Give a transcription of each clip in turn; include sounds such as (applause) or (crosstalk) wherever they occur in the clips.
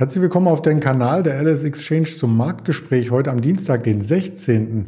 Herzlich willkommen auf den Kanal der LS Exchange zum Marktgespräch heute am Dienstag, den 16.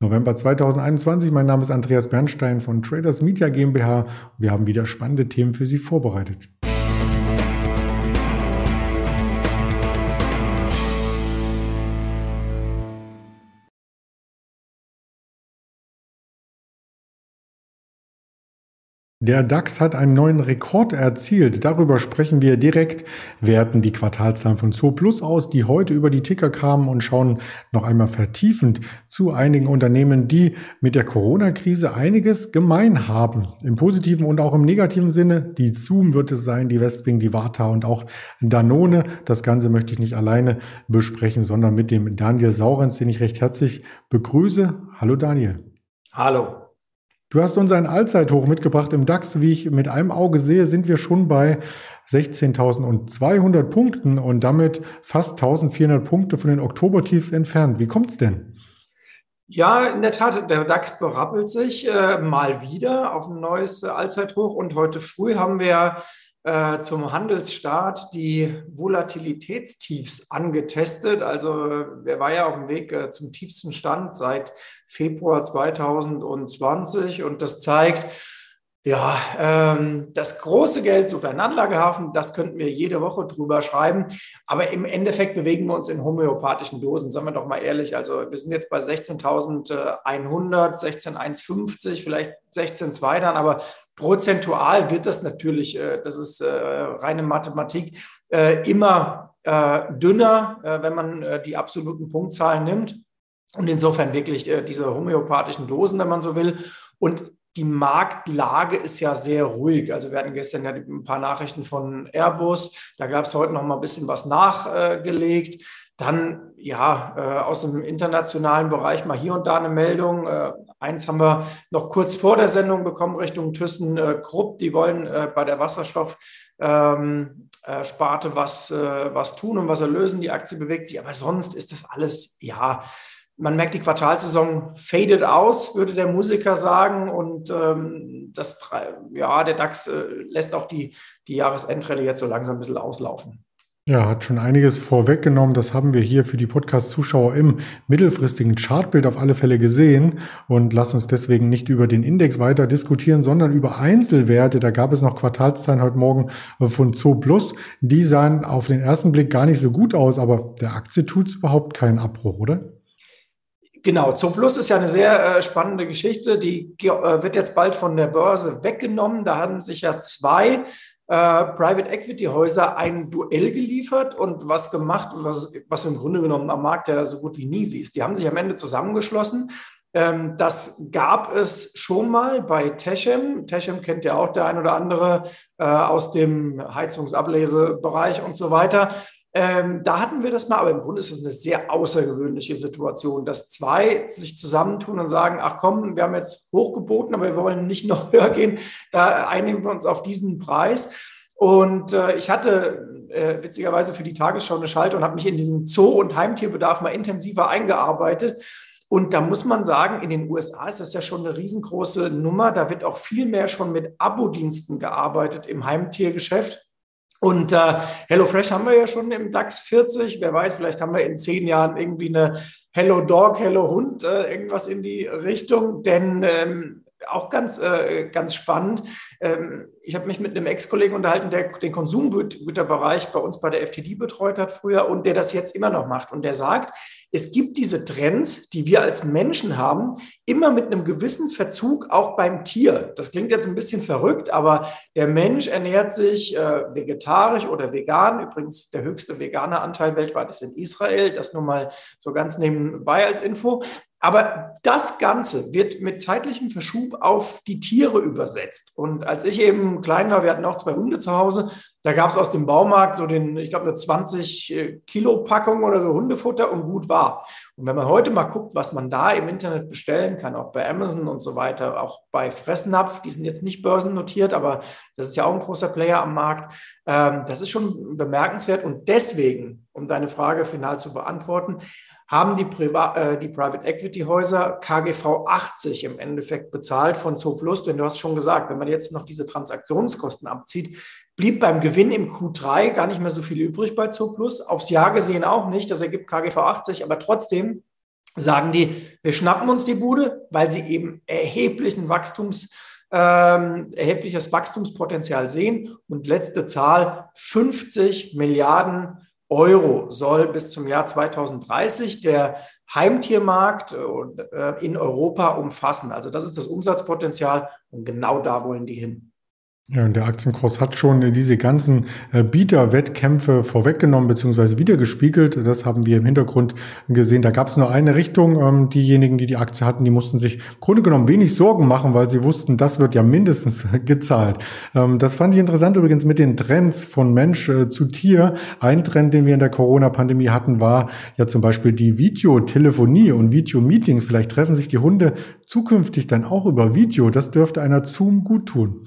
November 2021. Mein Name ist Andreas Bernstein von Traders Media GmbH. Wir haben wieder spannende Themen für Sie vorbereitet. Der DAX hat einen neuen Rekord erzielt. Darüber sprechen wir direkt, werten die Quartalzahlen von Zo Plus aus, die heute über die Ticker kamen und schauen noch einmal vertiefend zu einigen Unternehmen, die mit der Corona-Krise einiges gemein haben. Im positiven und auch im negativen Sinne. Die Zoom wird es sein, die Westwing, die Vata und auch Danone. Das Ganze möchte ich nicht alleine besprechen, sondern mit dem Daniel Saurens, den ich recht herzlich begrüße. Hallo Daniel. Hallo. Du hast uns ein Allzeithoch mitgebracht im DAX. Wie ich mit einem Auge sehe, sind wir schon bei 16.200 Punkten und damit fast 1400 Punkte von den Oktobertiefs entfernt. Wie kommt's denn? Ja, in der Tat, der DAX berappelt sich äh, mal wieder auf ein neues Allzeithoch und heute früh haben wir äh, zum Handelsstart die Volatilitätstiefs angetestet. Also er war ja auf dem Weg äh, zum tiefsten Stand seit Februar 2020 und das zeigt, ja, ähm, das große Geld sucht einen Anlagehafen, das könnten wir jede Woche drüber schreiben. Aber im Endeffekt bewegen wir uns in homöopathischen Dosen, sagen wir doch mal ehrlich. Also wir sind jetzt bei 16.100, 16.150, vielleicht 16.2 dann, aber prozentual wird das natürlich, äh, das ist äh, reine Mathematik, äh, immer äh, dünner, äh, wenn man äh, die absoluten Punktzahlen nimmt. Und insofern wirklich diese homöopathischen Dosen, wenn man so will. Und die Marktlage ist ja sehr ruhig. Also wir hatten gestern ja ein paar Nachrichten von Airbus. Da gab es heute noch mal ein bisschen was nachgelegt. Dann ja äh, aus dem internationalen Bereich mal hier und da eine Meldung. Äh, eins haben wir noch kurz vor der Sendung bekommen Richtung Thyssen äh, Krupp. Die wollen bei der Wasserstoff ähm, äh, was, was tun und was erlösen. Die Aktie bewegt sich, aber sonst ist das alles ja man merkt, die Quartalsaison fadet aus, würde der Musiker sagen. Und ähm, das, ja, der DAX äh, lässt auch die, die Jahresendrallye jetzt so langsam ein bisschen auslaufen. Ja, hat schon einiges vorweggenommen. Das haben wir hier für die Podcast-Zuschauer im mittelfristigen Chartbild auf alle Fälle gesehen. Und lass uns deswegen nicht über den Index weiter diskutieren, sondern über Einzelwerte. Da gab es noch Quartalszahlen heute Morgen von Zo Plus. Die sahen auf den ersten Blick gar nicht so gut aus, aber der Aktie tut überhaupt keinen Abbruch, oder? Genau, Zooplus ist ja eine sehr äh, spannende Geschichte. Die äh, wird jetzt bald von der Börse weggenommen. Da haben sich ja zwei äh, Private Equity Häuser ein Duell geliefert und was gemacht, was, was du im Grunde genommen am Markt ja so gut wie nie siehst. Die haben sich am Ende zusammengeschlossen. Ähm, das gab es schon mal bei Techem. Techem kennt ja auch der ein oder andere äh, aus dem Heizungsablesebereich und so weiter. Ähm, da hatten wir das mal, aber im Grunde ist das eine sehr außergewöhnliche Situation, dass zwei sich zusammentun und sagen, ach komm, wir haben jetzt hochgeboten, aber wir wollen nicht noch (laughs) höher gehen, da einigen wir uns auf diesen Preis. Und äh, ich hatte äh, witzigerweise für die Tagesschau eine Schalte und habe mich in diesen Zoo- und Heimtierbedarf mal intensiver eingearbeitet. Und da muss man sagen, in den USA ist das ja schon eine riesengroße Nummer. Da wird auch viel mehr schon mit Abo-Diensten gearbeitet im Heimtiergeschäft. Und äh, HelloFresh haben wir ja schon im DAX 40. Wer weiß, vielleicht haben wir in zehn Jahren irgendwie eine Hello Dog, Hello Hund, äh, irgendwas in die Richtung. Denn ähm, auch ganz, äh, ganz spannend. Ähm, ich habe mich mit einem Ex-Kollegen unterhalten, der den Konsumgüterbereich bei uns bei der FTD betreut hat früher und der das jetzt immer noch macht. Und der sagt, es gibt diese Trends, die wir als Menschen haben, immer mit einem gewissen Verzug auch beim Tier. Das klingt jetzt ein bisschen verrückt, aber der Mensch ernährt sich äh, vegetarisch oder vegan. Übrigens, der höchste vegane Anteil weltweit ist in Israel. Das nur mal so ganz nebenbei als Info. Aber das Ganze wird mit zeitlichem Verschub auf die Tiere übersetzt. Und als ich eben klein war, wir hatten auch zwei Hunde zu Hause, da gab es aus dem Baumarkt so den, ich glaube, eine 20 äh, oder so Hundefutter und gut war. Und wenn man heute mal guckt, was man da im Internet bestellen kann, auch bei Amazon und so weiter, auch bei Fressnapf, die sind jetzt nicht börsennotiert, aber das ist ja auch ein großer Player am Markt, ähm, das ist schon bemerkenswert. Und deswegen, um deine Frage final zu beantworten, haben die, Priva äh, die Private Equity Häuser KGV 80 im Endeffekt bezahlt von Zooplus. Denn du hast schon gesagt, wenn man jetzt noch diese Transaktionskosten abzieht, blieb beim Gewinn im Q3 gar nicht mehr so viel übrig bei Zooplus. Aufs Jahr gesehen auch nicht. Das ergibt KGV 80, aber trotzdem sagen die, wir schnappen uns die Bude, weil sie eben erheblichen Wachstums, ähm, erhebliches Wachstumspotenzial sehen. Und letzte Zahl, 50 Milliarden Euro soll bis zum Jahr 2030 der Heimtiermarkt äh, in Europa umfassen. Also das ist das Umsatzpotenzial und genau da wollen die hin. Ja, und der Aktienkurs hat schon diese ganzen äh, Bieterwettkämpfe vorweggenommen bzw. wiedergespiegelt. Das haben wir im Hintergrund gesehen. Da gab es nur eine Richtung. Ähm, diejenigen, die die Aktie hatten, die mussten sich im Grunde genommen wenig Sorgen machen, weil sie wussten, das wird ja mindestens (laughs) gezahlt. Ähm, das fand ich interessant übrigens mit den Trends von Mensch äh, zu Tier. Ein Trend, den wir in der Corona-Pandemie hatten, war ja zum Beispiel die Videotelefonie und Videomeetings. Vielleicht treffen sich die Hunde zukünftig dann auch über Video. Das dürfte einer Zoom gut tun.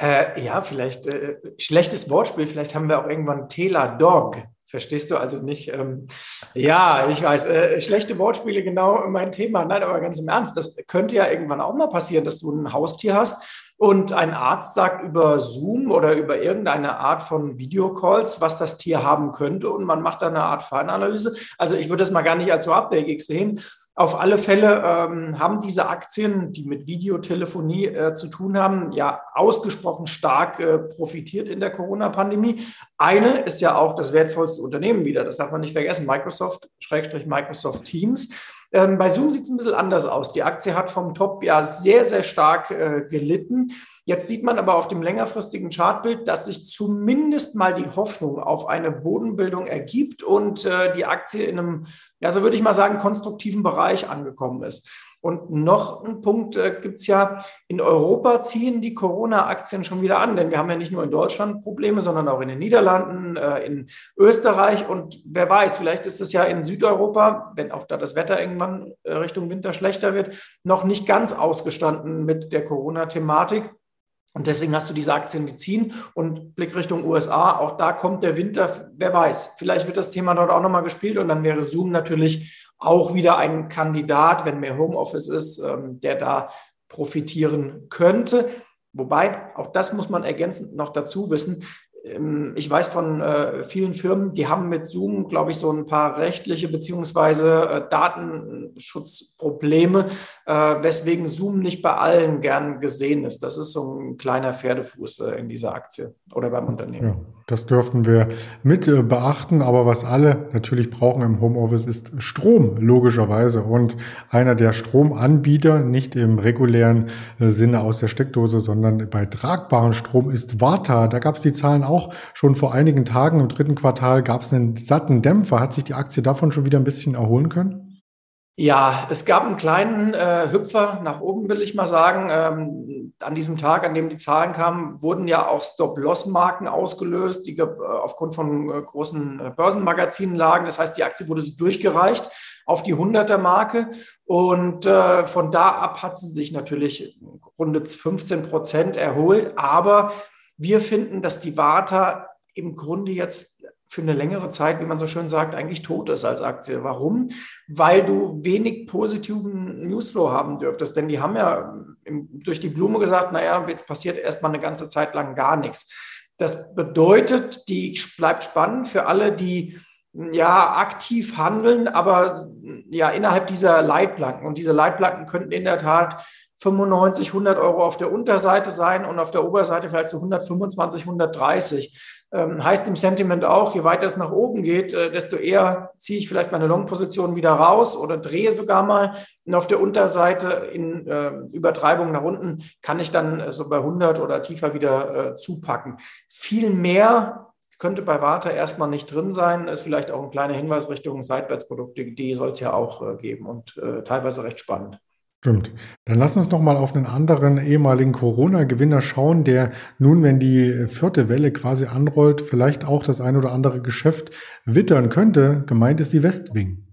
Äh, ja, vielleicht äh, schlechtes Wortspiel, vielleicht haben wir auch irgendwann Tela Dog. Verstehst du also nicht? Ähm, ja, ich weiß, äh, schlechte Wortspiele, genau mein Thema. Nein, aber ganz im Ernst, das könnte ja irgendwann auch mal passieren, dass du ein Haustier hast und ein Arzt sagt über Zoom oder über irgendeine Art von Videocalls, was das Tier haben könnte und man macht da eine Art Fallanalyse. Also ich würde das mal gar nicht als so abwegig sehen. Auf alle Fälle ähm, haben diese Aktien, die mit Videotelefonie äh, zu tun haben, ja ausgesprochen stark äh, profitiert in der Corona-Pandemie. Eine ist ja auch das wertvollste Unternehmen wieder, das darf man nicht vergessen, Microsoft, Schrägstrich Microsoft Teams. Ähm, bei Zoom sieht es ein bisschen anders aus. Die Aktie hat vom Top ja sehr, sehr stark äh, gelitten. Jetzt sieht man aber auf dem längerfristigen Chartbild, dass sich zumindest mal die Hoffnung auf eine Bodenbildung ergibt und äh, die Aktie in einem, ja, so würde ich mal sagen, konstruktiven Bereich angekommen ist. Und noch ein Punkt äh, gibt es ja, in Europa ziehen die Corona-Aktien schon wieder an, denn wir haben ja nicht nur in Deutschland Probleme, sondern auch in den Niederlanden, äh, in Österreich und wer weiß, vielleicht ist es ja in Südeuropa, wenn auch da das Wetter irgendwann äh, Richtung Winter schlechter wird, noch nicht ganz ausgestanden mit der Corona-Thematik. Und deswegen hast du diese Aktien, die ziehen und Blick Richtung USA, auch da kommt der Winter, wer weiß, vielleicht wird das Thema dort auch nochmal gespielt und dann wäre Zoom natürlich auch wieder ein Kandidat, wenn mehr Homeoffice ist, ähm, der da profitieren könnte. Wobei, auch das muss man ergänzend noch dazu wissen, ich weiß von äh, vielen Firmen, die haben mit Zoom, glaube ich, so ein paar rechtliche beziehungsweise äh, Datenschutzprobleme, äh, weswegen Zoom nicht bei allen gern gesehen ist. Das ist so ein kleiner Pferdefuß äh, in dieser Aktie oder beim Unternehmen. Ja, das dürften wir mit äh, beachten. Aber was alle natürlich brauchen im Homeoffice ist Strom, logischerweise. Und einer der Stromanbieter, nicht im regulären äh, Sinne aus der Steckdose, sondern bei tragbaren Strom ist Warta. Da gab es die Zahlen auch schon vor einigen Tagen. Im dritten Quartal gab es einen satten Dämpfer. Hat sich die Aktie davon schon wieder ein bisschen erholen können? Ja, es gab einen kleinen äh, Hüpfer nach oben, will ich mal sagen. Ähm, an diesem Tag, an dem die Zahlen kamen, wurden ja auch Stop-Loss-Marken ausgelöst, die äh, aufgrund von äh, großen äh, Börsenmagazinen lagen. Das heißt, die Aktie wurde so durchgereicht auf die 100er-Marke. Und äh, von da ab hat sie sich natürlich rund 15 Prozent erholt. Aber wir finden, dass die Warta im Grunde jetzt für eine längere Zeit, wie man so schön sagt, eigentlich tot ist als Aktie. Warum? Weil du wenig positiven Newsflow haben dürftest. Denn die haben ja durch die Blume gesagt, naja, jetzt passiert erstmal eine ganze Zeit lang gar nichts. Das bedeutet, die bleibt spannend für alle, die ja aktiv handeln, aber ja innerhalb dieser Leitplanken. Und diese Leitplanken könnten in der Tat 95, 100 Euro auf der Unterseite sein und auf der Oberseite vielleicht so 125, 130. Ähm, heißt im Sentiment auch, je weiter es nach oben geht, äh, desto eher ziehe ich vielleicht meine Long-Position wieder raus oder drehe sogar mal. Und auf der Unterseite in äh, Übertreibung nach unten kann ich dann äh, so bei 100 oder tiefer wieder äh, zupacken. Viel mehr könnte bei Warta erstmal nicht drin sein. Ist vielleicht auch ein kleiner Hinweis Richtung Seitwärtsprodukte. Die soll es ja auch äh, geben und äh, teilweise recht spannend. Stimmt. Dann lass uns noch mal auf einen anderen ehemaligen Corona-Gewinner schauen, der nun, wenn die vierte Welle quasi anrollt, vielleicht auch das ein oder andere Geschäft wittern könnte. Gemeint ist die Westwing.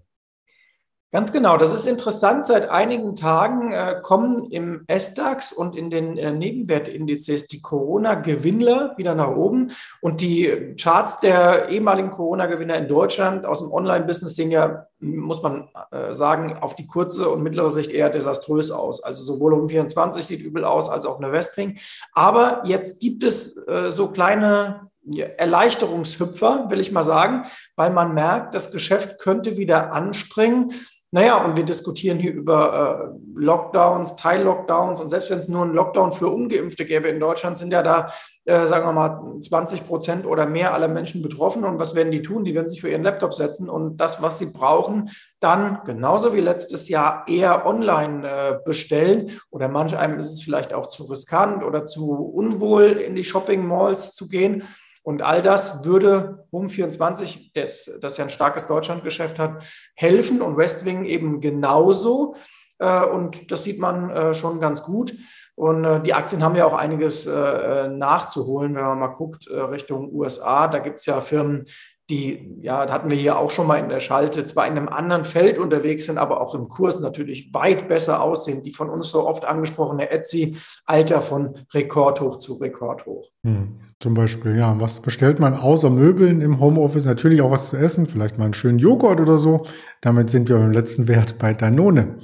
Ganz genau, das ist interessant. Seit einigen Tagen äh, kommen im SDAX und in den äh, Nebenwertindizes die Corona-Gewinner wieder nach oben. Und die Charts der ehemaligen Corona-Gewinner in Deutschland aus dem Online-Business sehen ja, muss man äh, sagen, auf die kurze und mittlere Sicht eher desaströs aus. Also sowohl um 24 sieht übel aus als auch eine Westring. Aber jetzt gibt es äh, so kleine Erleichterungshüpfer, will ich mal sagen, weil man merkt, das Geschäft könnte wieder anspringen. Naja, und wir diskutieren hier über äh, Lockdowns, Teil-Lockdowns und selbst wenn es nur einen Lockdown für Ungeimpfte gäbe in Deutschland, sind ja da, äh, sagen wir mal, 20 Prozent oder mehr aller Menschen betroffen. Und was werden die tun? Die werden sich für ihren Laptop setzen und das, was sie brauchen, dann genauso wie letztes Jahr eher online äh, bestellen. Oder manch einem ist es vielleicht auch zu riskant oder zu unwohl, in die Shopping-Malls zu gehen. Und all das würde Home24, das, das ja ein starkes Deutschlandgeschäft hat, helfen und Westwing eben genauso. Äh, und das sieht man äh, schon ganz gut. Und äh, die Aktien haben ja auch einiges nachzuholen, wenn man mal guckt Richtung USA. Da gibt es ja Firmen, die, ja, hatten wir hier auch schon mal in der Schalte, zwar in einem anderen Feld unterwegs sind, aber auch im Kurs natürlich weit besser aussehen. Die von uns so oft angesprochene Etsy, Alter von Rekordhoch zu Rekordhoch. Hm, zum Beispiel, ja. Was bestellt man außer Möbeln im Homeoffice? Natürlich auch was zu essen, vielleicht mal einen schönen Joghurt oder so. Damit sind wir beim letzten Wert bei Danone.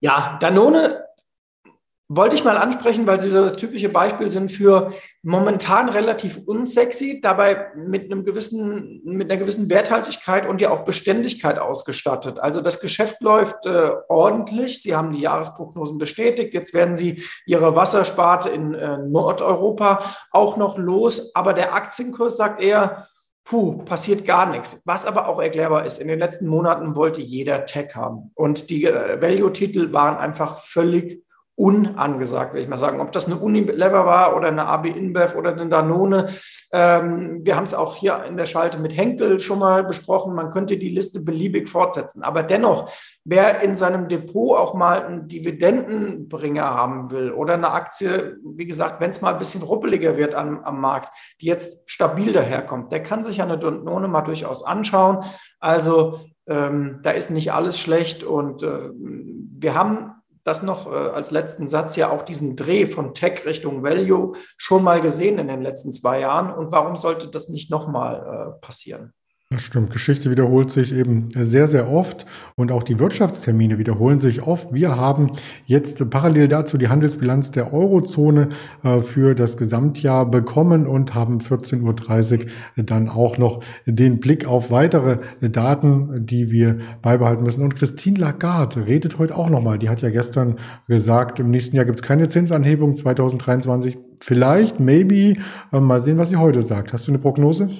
Ja, Danone wollte ich mal ansprechen, weil sie das typische Beispiel sind für momentan relativ unsexy, dabei mit einem gewissen, mit einer gewissen Werthaltigkeit und ja auch Beständigkeit ausgestattet. Also das Geschäft läuft äh, ordentlich. Sie haben die Jahresprognosen bestätigt. Jetzt werden Sie Ihre Wassersparte in äh, Nordeuropa auch noch los. Aber der Aktienkurs sagt eher, puh, passiert gar nichts. Was aber auch erklärbar ist, in den letzten Monaten wollte jeder Tech haben. Und die äh, Value-Titel waren einfach völlig unangesagt, will ich mal sagen. Ob das eine Unilever war oder eine AB InBev oder eine Danone. Ähm, wir haben es auch hier in der Schalte mit Henkel schon mal besprochen. Man könnte die Liste beliebig fortsetzen. Aber dennoch, wer in seinem Depot auch mal einen Dividendenbringer haben will oder eine Aktie, wie gesagt, wenn es mal ein bisschen ruppeliger wird am, am Markt, die jetzt stabil daherkommt, der kann sich eine Danone mal durchaus anschauen. Also ähm, da ist nicht alles schlecht und äh, wir haben das noch äh, als letzten Satz ja auch diesen Dreh von Tech Richtung Value schon mal gesehen in den letzten zwei Jahren. Und warum sollte das nicht nochmal äh, passieren? Das stimmt. Geschichte wiederholt sich eben sehr, sehr oft und auch die Wirtschaftstermine wiederholen sich oft. Wir haben jetzt parallel dazu die Handelsbilanz der Eurozone äh, für das Gesamtjahr bekommen und haben 14.30 Uhr dann auch noch den Blick auf weitere Daten, die wir beibehalten müssen. Und Christine Lagarde redet heute auch nochmal. Die hat ja gestern gesagt, im nächsten Jahr gibt es keine Zinsanhebung 2023. Vielleicht, maybe. Äh, mal sehen, was sie heute sagt. Hast du eine Prognose?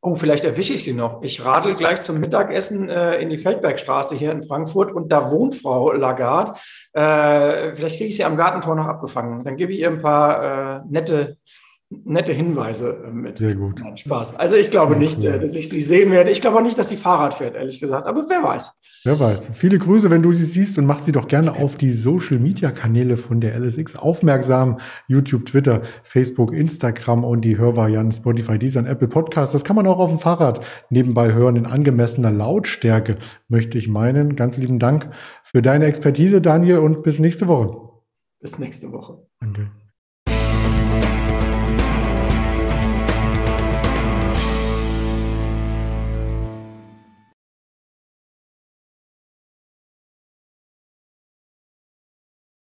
Oh, vielleicht erwische ich Sie noch. Ich radel gleich zum Mittagessen äh, in die Feldbergstraße hier in Frankfurt und da wohnt Frau Lagarde. Äh, vielleicht kriege ich sie am Gartentor noch abgefangen. Dann gebe ich ihr ein paar äh, nette, nette Hinweise äh, mit. Sehr gut. Nein, Spaß. Also ich glaube nicht, äh, dass ich sie sehen werde. Ich glaube auch nicht, dass sie Fahrrad fährt, ehrlich gesagt. Aber wer weiß. Wer weiß. Viele Grüße, wenn du sie siehst und mach sie doch gerne auf die Social Media Kanäle von der LSX aufmerksam. YouTube, Twitter, Facebook, Instagram und die Hörvarianten Spotify, Deezer und Apple Podcasts. Das kann man auch auf dem Fahrrad nebenbei hören in angemessener Lautstärke, möchte ich meinen. Ganz lieben Dank für deine Expertise, Daniel, und bis nächste Woche. Bis nächste Woche. Danke.